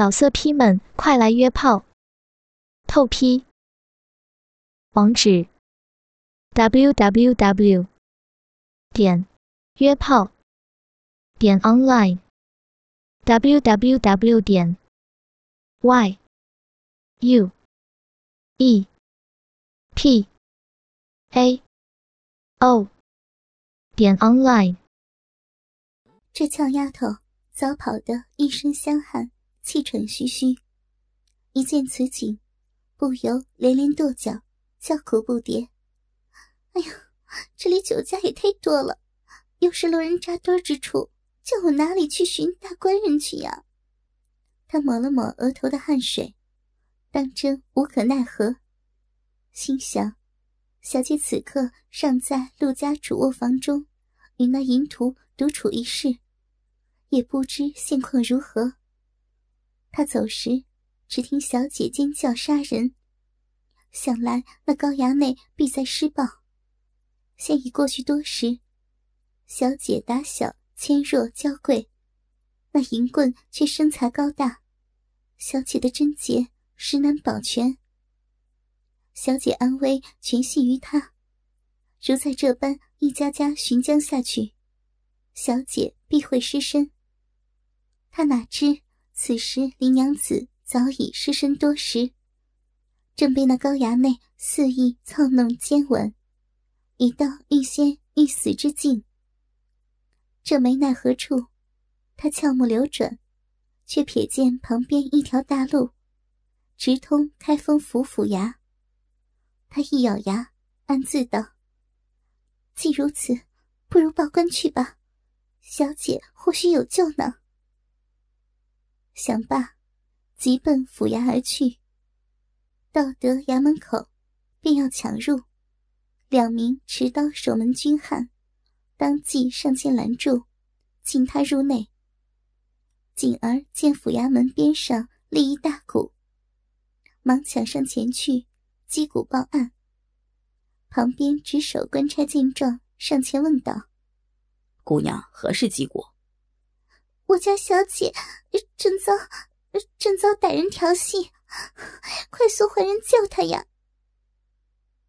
老色批们，快来约炮！透批。网址。：w w w 点约炮。点 online w w w 点 y u e p a o 点 online。这俏丫头早跑得一身香汗，气喘吁吁。一见此景，不由连连跺脚，叫苦不迭：“哎呀，这里酒家也太多了，又是路人扎堆之处，叫我哪里去寻大官人去呀？”他抹了抹额头的汗水，当真无可奈何，心想：小姐此刻尚在陆家主卧房中，与那淫徒独处一室。也不知现况如何。他走时，只听小姐尖叫杀人，想来那高衙内必在施暴。现已过去多时，小姐打小纤弱娇贵，那淫棍却身材高大，小姐的贞洁实难保全。小姐安危全系于他，如在这般一家家寻将下去，小姐必会失身。他哪知此时林娘子早已失身多时，正被那高衙内肆意操弄奸吻，已到欲仙欲死之境。这没奈何处，他俏目流转，却瞥见旁边一条大路，直通开封府府衙。他一咬牙，暗自道：“既如此，不如报官去吧，小姐或许有救呢。”想罢，急奔府衙而去。到得衙门口，便要抢入，两名持刀守门军汉当即上前拦住，请他入内。锦儿见府衙门边上立一大鼓，忙抢上前去击鼓报案。旁边值守官差见状，上前问道：“姑娘何事击鼓？”我家小姐正遭正遭歹人调戏，快速唤人救她呀！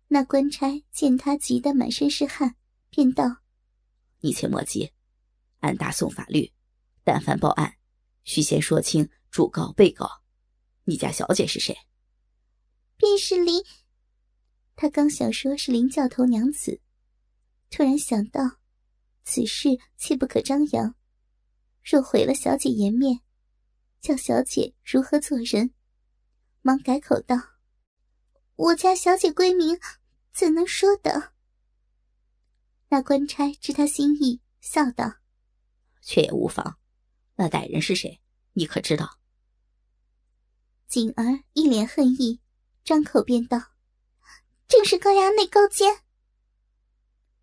那官差见他急得满身是汗，便道：“你且莫急，按大宋法律，但凡报案，须先说清主告、被告。你家小姐是谁？”便是林。他刚想说是林教头娘子，突然想到，此事切不可张扬。若毁了小姐颜面，叫小姐如何做人？忙改口道：“我家小姐闺名，怎能说的？”那官差知他心意，笑道：“却也无妨。那歹人是谁？你可知道？”锦儿一脸恨意，张口便道：“正是高衙内高监。”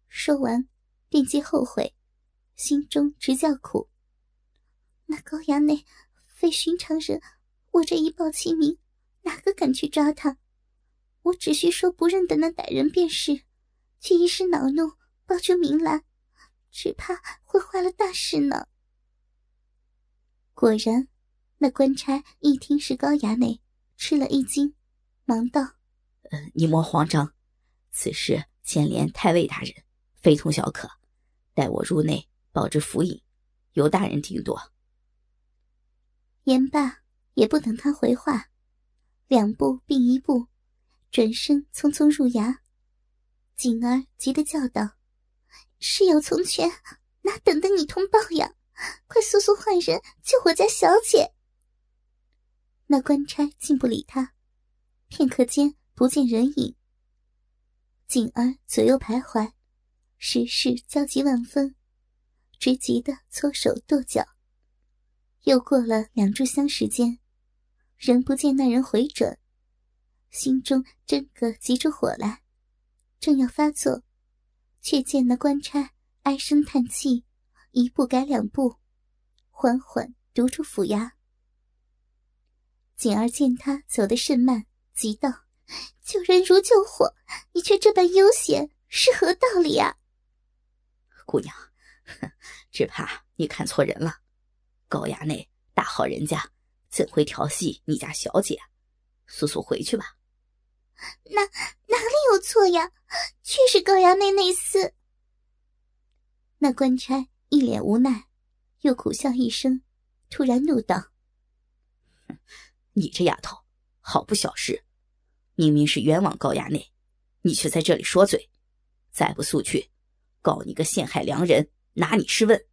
说完，便皆后悔，心中直叫苦。那高衙内非寻常人，我这一报其名，哪个敢去抓他？我只需说不认得那歹人便是，却一时恼怒报出名来，只怕会坏了大事呢。果然，那官差一听是高衙内，吃了一惊，忙道：“呃，你莫慌张，此事牵连太尉大人，非同小可。待我入内报知府尹，由大人定夺。”言罢，也不等他回话，两步并一步，转身匆匆入衙。锦儿急得叫道：“事有从权，哪等得你通报呀？快速速换人救我家小姐！”那官差竟不理他，片刻间不见人影。锦儿左右徘徊，时事焦急万分，只急得搓手跺脚。又过了两炷香时间，仍不见那人回转，心中真个急出火来，正要发作，却见那官差唉声叹气，一步改两步，缓缓踱出府衙。锦儿见他走得甚慢，急道：“救人如救火，你却这般悠闲，是何道理啊？”姑娘，只怕你看错人了。高衙内大好人家，怎会调戏你家小姐？速速回去吧。哪哪里有错呀？确实高衙内内厮。那官差一脸无奈，又苦笑一声，突然怒道：“你这丫头，好不小事！明明是冤枉高衙内，你却在这里说嘴，再不速去，告你个陷害良人，拿你试问！”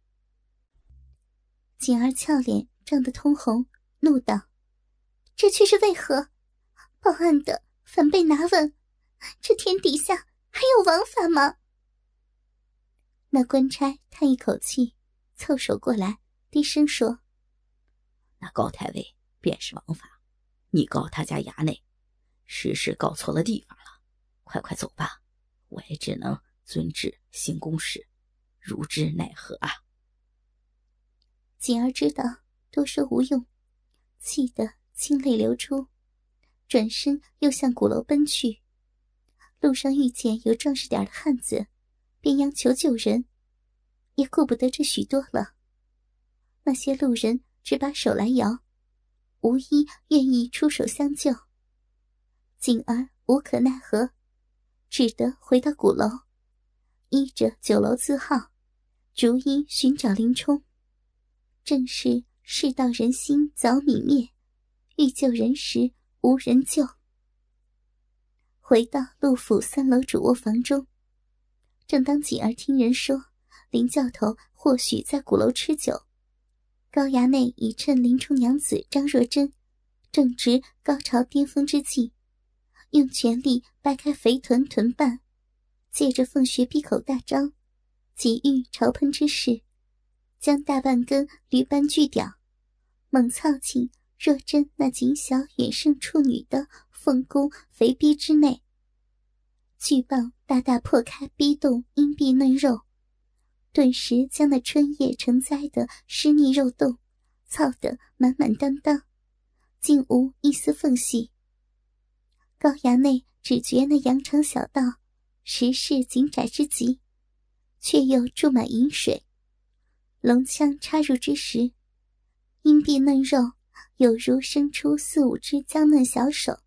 锦儿俏脸涨得通红，怒道：“这却是为何？报案的反被拿问，这天底下还有王法吗？”那官差叹一口气，凑手过来，低声说：“那高太尉便是王法，你告他家衙内，实是告错了地方了。快快走吧，我也只能遵旨行公事，如之奈何啊？”锦儿知道多说无用，气得清泪流出，转身又向鼓楼奔去。路上遇见有壮实点的汉子。便央求救人，也顾不得这许多了。那些路人只把手来摇，无一愿意出手相救。锦儿无可奈何，只得回到鼓楼，依着酒楼字号，逐一寻找林冲。正是世道人心早泯灭，欲救人时无人救。回到陆府三楼主卧房中。正当锦儿听人说林教头或许在鼓楼吃酒，高衙内已趁林冲娘子张若珍正值高潮巅峰之际，用全力掰开肥臀臀瓣，借着凤穴闭口大张，急欲朝喷之势，将大半根驴般巨屌猛操进若珍那仅小远胜处女的凤宫肥逼之内。巨棒大大破开逼洞阴壁嫩肉，顿时将那春夜成灾的湿腻肉洞操得满满当当，竟无一丝缝隙。高衙内只觉那羊肠小道实是紧窄之极，却又注满饮水。龙枪插入之时，阴壁嫩肉有如伸出四五只娇嫩小手，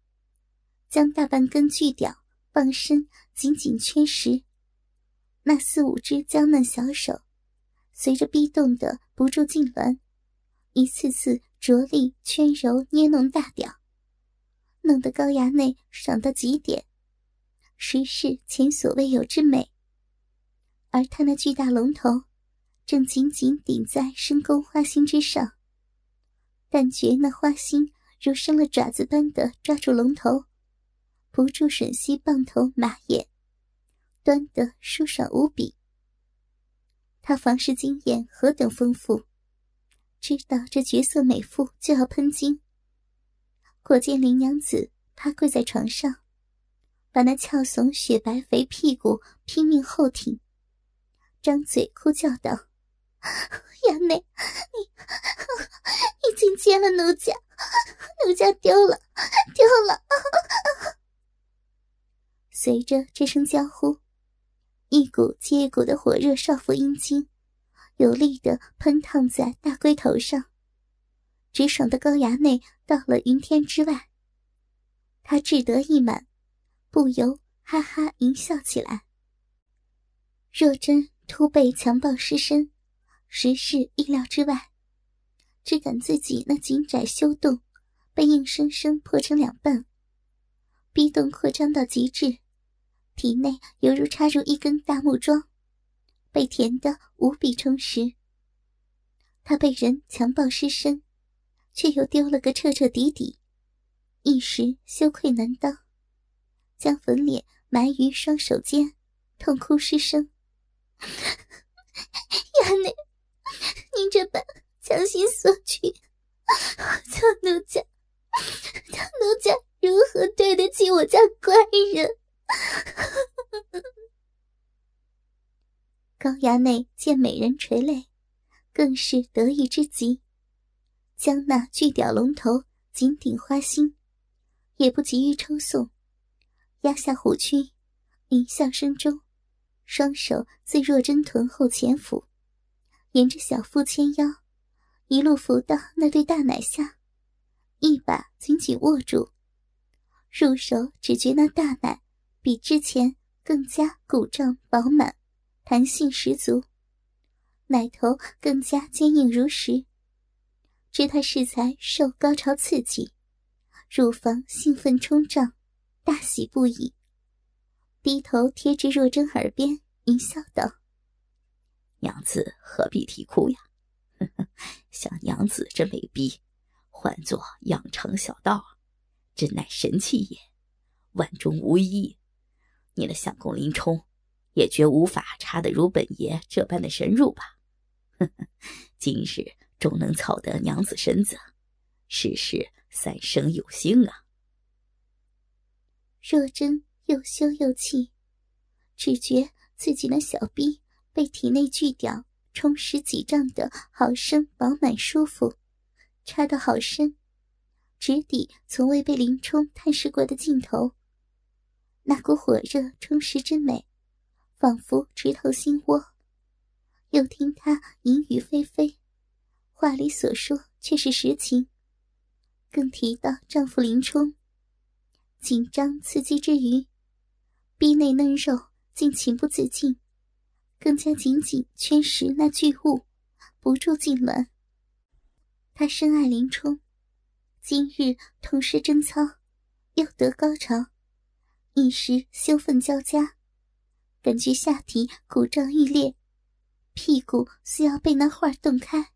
将大半根巨屌。棒身紧紧圈实，那四五只娇嫩小手，随着逼动的不住痉挛，一次次着力圈揉捏弄大屌，弄得高衙内爽到极点，实是前所未有之美。而他那巨大龙头，正紧紧顶在深宫花心之上，但觉那花心如生了爪子般的抓住龙头。不住吮吸棒头马眼，端得舒爽无比。他房事经验何等丰富，知道这绝色美妇就要喷精。果见林娘子趴跪在床上，把那翘耸雪白肥屁股拼命后挺，张嘴哭叫道：“衙内，你你竟奸了奴家，奴家丢了，丢了！”随着这声娇呼，一股接一股的火热少妇阴茎，有力的喷烫在大龟头上，直爽的高衙内到了云天之外。他志得意满，不由哈哈淫笑起来。若真突被强暴失身，实是意料之外，只感自己那紧窄修洞被硬生生破成两半，逼洞扩张到极致。体内犹如插入一根大木桩，被填得无比充实。他被人强暴失身，却又丢了个彻彻底底，一时羞愧难当，将粉脸埋于双手间，痛哭失声：“衙内，您这般强行索取，叫奴家，叫奴家如何对得起我家官人？” 高衙内见美人垂泪，更是得意之极，将那巨屌龙头紧顶花心，也不急于抽送，压下虎躯，淫笑声中，双手自若真臀后前俯，沿着小腹纤腰，一路扶到那对大奶下，一把紧紧握住，入手只觉那大奶比之前更加鼓胀饱满，弹性十足，奶头更加坚硬如石。知他适才受高潮刺激，乳房兴奋冲胀，大喜不已，低头贴至若真耳边，淫笑道：“娘子何必啼哭呀？像娘子这美婢，唤作养成小道，真乃神器也，万中无一。你的相公林冲，也绝无法插得如本爷这般的深入吧？今日。”终能操得娘子身子，事事三生有幸啊！若真又羞又气，只觉自己那小逼被体内巨屌充实几丈的好生饱满舒服，插得好深，直抵从未被林冲探视过的尽头。那股火热充实之美，仿佛直透心窝。又听他淫语霏霏。话里所说却是实情。更提到丈夫林冲，紧张刺激之余，逼内嫩肉竟情不自禁，更加紧紧圈实那巨物，不住痉挛。他深爱林冲，今日同时贞操，又得高潮，一时羞愤交加，感觉下体鼓胀欲裂，屁股似要被那画洞开。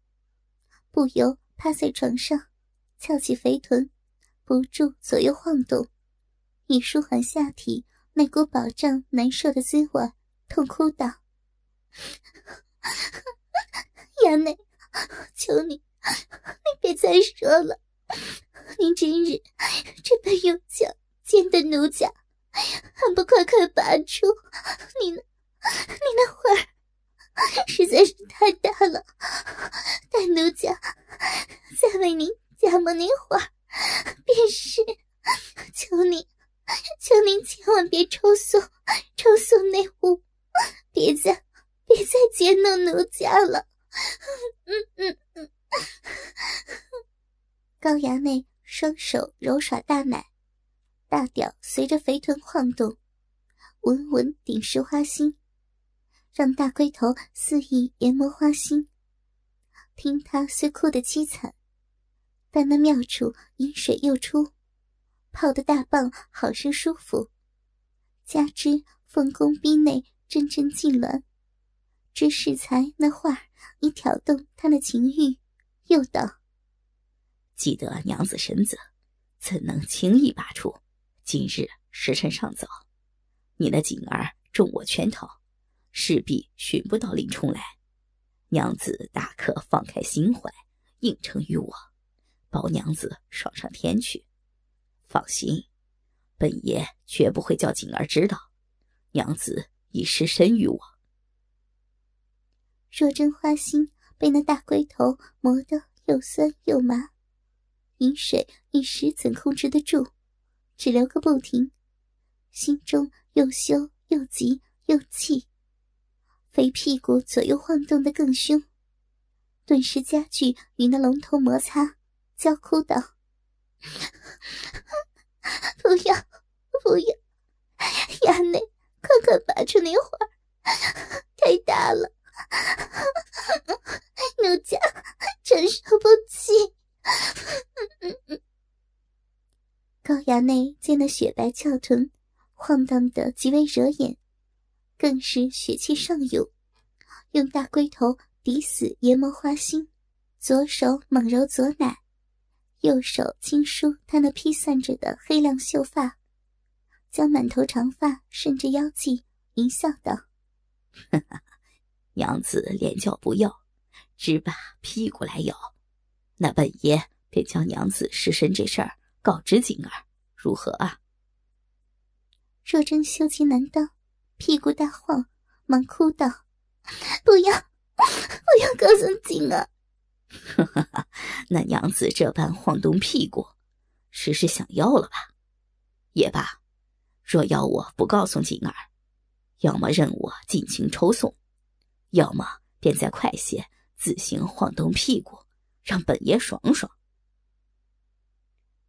不由趴在床上，翘起肥臀，不住左右晃动，以舒缓下体那股饱胀难受的滋味，痛哭道：“ 衙内，求你，你别再说了。您今日这般用脚尖的奴家，还不快快拔出？你那，你那会儿……”实在是太大了，待奴家再为您加盟您会儿，便是。求您，求您千万别抽送，抽送内务，别再别再奸弄奴家了。嗯嗯嗯。高衙内双手揉耍大奶，大屌随着肥臀晃动，稳稳顶实花心。让大龟头肆意研磨花心，听他虽哭得凄惨，但那妙处饮水又出，泡的大棒好生舒服，加之凤宫逼内阵阵痉挛，知适才那话已挑动他的情欲，又道：“记得娘子身子，怎能轻易拔出？今日时辰尚早，你那锦儿中我圈套。”势必寻不到林冲来，娘子大可放开心怀，应承于我，保娘子爽上天去。放心，本爷绝不会叫锦儿知道，娘子已失身于我。若真花心被那大龟头磨得又酸又麻，饮水一时怎控制得住？只流个不停，心中又羞又急又气。肥屁股左右晃动的更凶，顿时加剧与那龙头摩擦，娇哭道：“不要，不要，衙内，快快拔出那花太大了，奴家承受不起。”高衙内见那雪白翘臀晃荡的极为惹眼。更是血气上涌，用大龟头抵死研磨花心，左手猛揉左奶，右手轻梳他那披散着的黑亮秀发，将满头长发顺着腰际，淫笑道：“ 娘子连叫不要，只把屁股来咬，那本爷便将娘子失身这事儿告知景儿，如何啊？”若真羞气难当。屁股大晃，忙哭道：“不要，不要告诉景儿！”那娘子这般晃动屁股，实是想要了吧？也罢，若要我不告诉景儿，要么任我尽情抽送，要么便再快些自行晃动屁股，让本爷爽爽。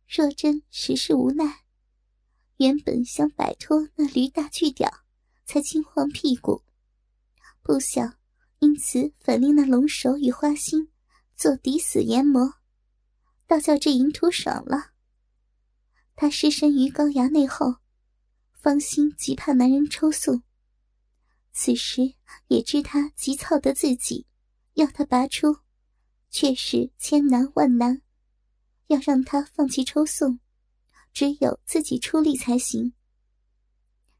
若真实是无奈，原本想摆脱那驴大巨屌，才惊慌屁股，不想因此反令那龙首与花心做抵死研磨，倒叫这淫徒爽了。他失身于高衙内后，芳心极怕男人抽送，此时也知他急躁的自己，要他拔出，却是千难万难。要让他放弃抽送，只有自己出力才行。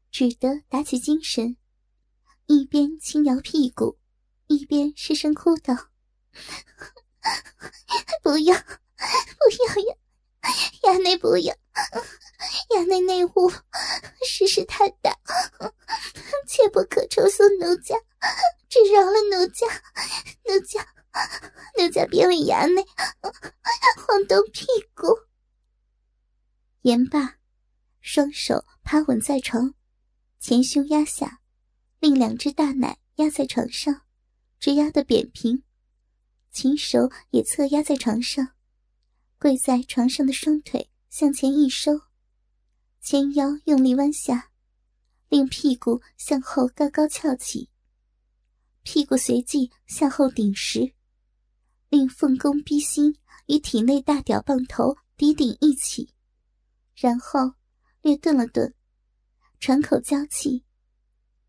只得打起精神，一边轻摇屁股，一边失声哭道：“ 不要，不要呀，衙内不要，衙内内务事事太大，切不可抽送奴家，只饶了奴家，奴家。”奴家别为衙内晃动屁股。言罢，双手趴稳在床，前胸压下，另两只大奶压在床上，直压得扁平，琴手也侧压在床上，跪在床上的双腿向前一收，前腰用力弯下，令屁股向后高高翘起，屁股随即向后顶实。令凤弓逼心与体内大屌棒头抵顶一起，然后略顿了顿，喘口娇气，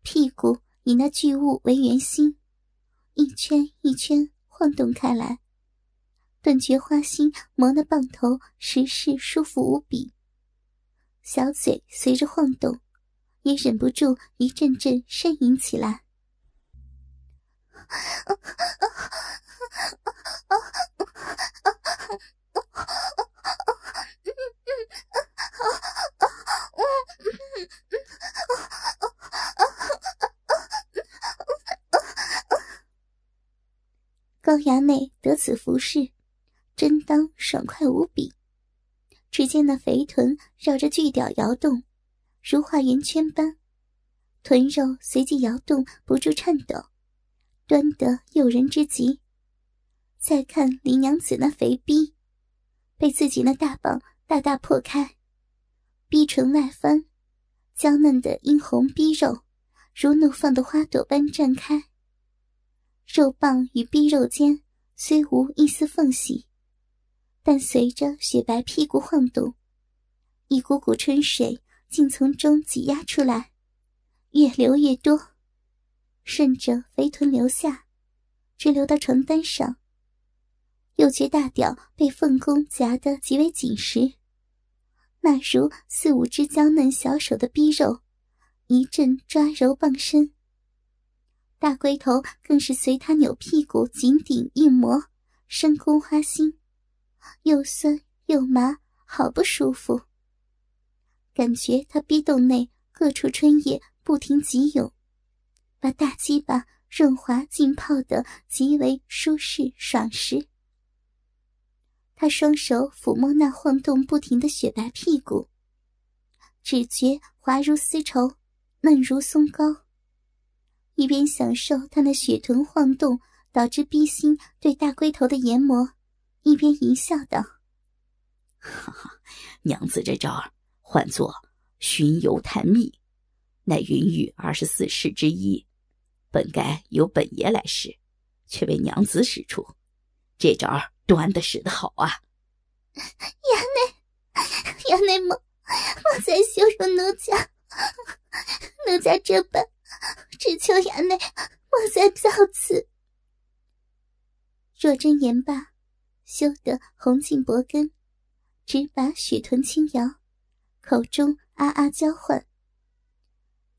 屁股以那巨物为圆心，一圈一圈晃动开来。顿觉花心磨那棒头实是舒服无比，小嘴随着晃动，也忍不住一阵阵呻吟起来。高衙内得此服侍，真当爽快无比。只见那肥臀绕着巨屌摇动，如画圆圈般，臀肉随即摇动不住颤抖，端得诱人之极。再看林娘子那肥逼，被自己那大棒大大破开，逼唇外翻，娇嫩的殷红逼肉如怒放的花朵般绽开。肉棒与逼肉间虽无一丝缝隙，但随着雪白屁股晃动，一股股春水竟从中挤压出来，越流越多，顺着肥臀流下，直流到床单上。又觉大屌被凤弓夹得极为紧实，那如四五只娇嫩小手的逼肉，一阵抓揉傍身。大龟头更是随他扭屁股，紧顶硬磨，深宫花心，又酸又麻，好不舒服。感觉他逼洞内各处春液不停急涌，把大鸡巴润滑浸泡的极为舒适爽实。他双手抚摸那晃动不停的雪白屁股，只觉滑如丝绸，嫩如松糕。一边享受他那雪臀晃动导致逼心对大龟头的研磨，一边淫笑道：“哈哈，娘子这招儿唤作寻油探秘，乃云雨二十四式之一，本该由本爷来使，却被娘子使出。这招儿端的使得好啊！”衙内，衙内莫莫再羞辱奴家，奴家这般。只求衙内莫再造次。若真言罢，羞得红尽脖根，只把雪臀轻摇，口中啊啊娇唤：“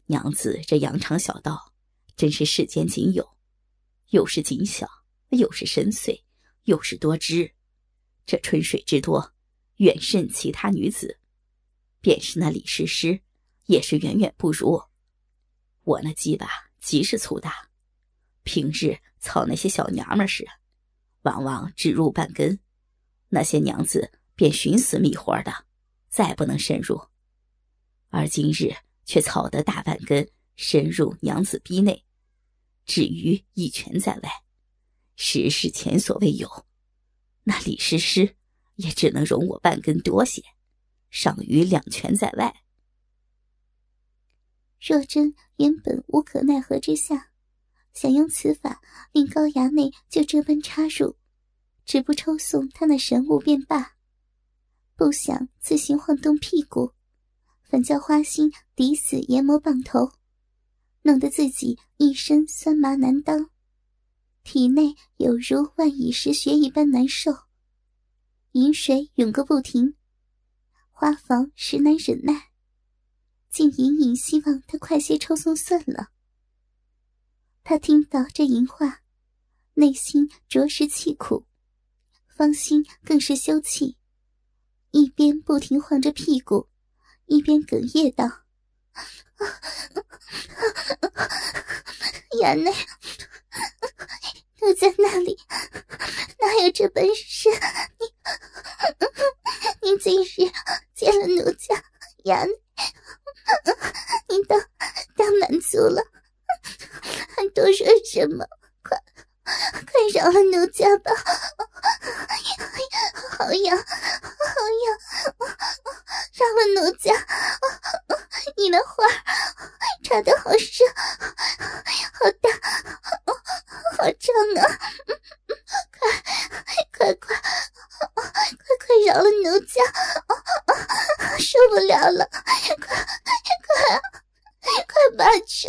娘子这羊肠小道，真是世间仅有，又是紧小，又是深邃，又是多汁。这春水之多，远胜其他女子，便是那李师师，也是远远不如。”我那鸡巴极是粗大，平日操那些小娘们时，往往只入半根，那些娘子便寻死觅活的，再不能深入。而今日却草得大半根深入娘子逼内，至于一拳在外，实是前所未有。那李师师也只能容我半根多些。尚于两拳在外。若真原本无可奈何之下，想用此法令高衙内就这般插入，只不抽送他那神物便罢，不想自行晃动屁股，反叫花心抵死研磨棒头，弄得自己一身酸麻难当，体内有如万蚁食血一般难受，饮水涌个不停，花房实难忍耐。竟隐隐希望他快些抽送算了。他听到这淫话，内心着实气苦，芳心更是羞气，一边不停晃着屁股，一边哽咽道：“衙内，奴在那里哪有这本事？你，你今日见了奴家衙内。”你当当满足了，还多说什么？快快饶了奴家吧！好痒，好痒！饶了奴家！你的花插的好深，好大，好长啊！快快快快快饶了奴家！受不了了！快！快，快拔出！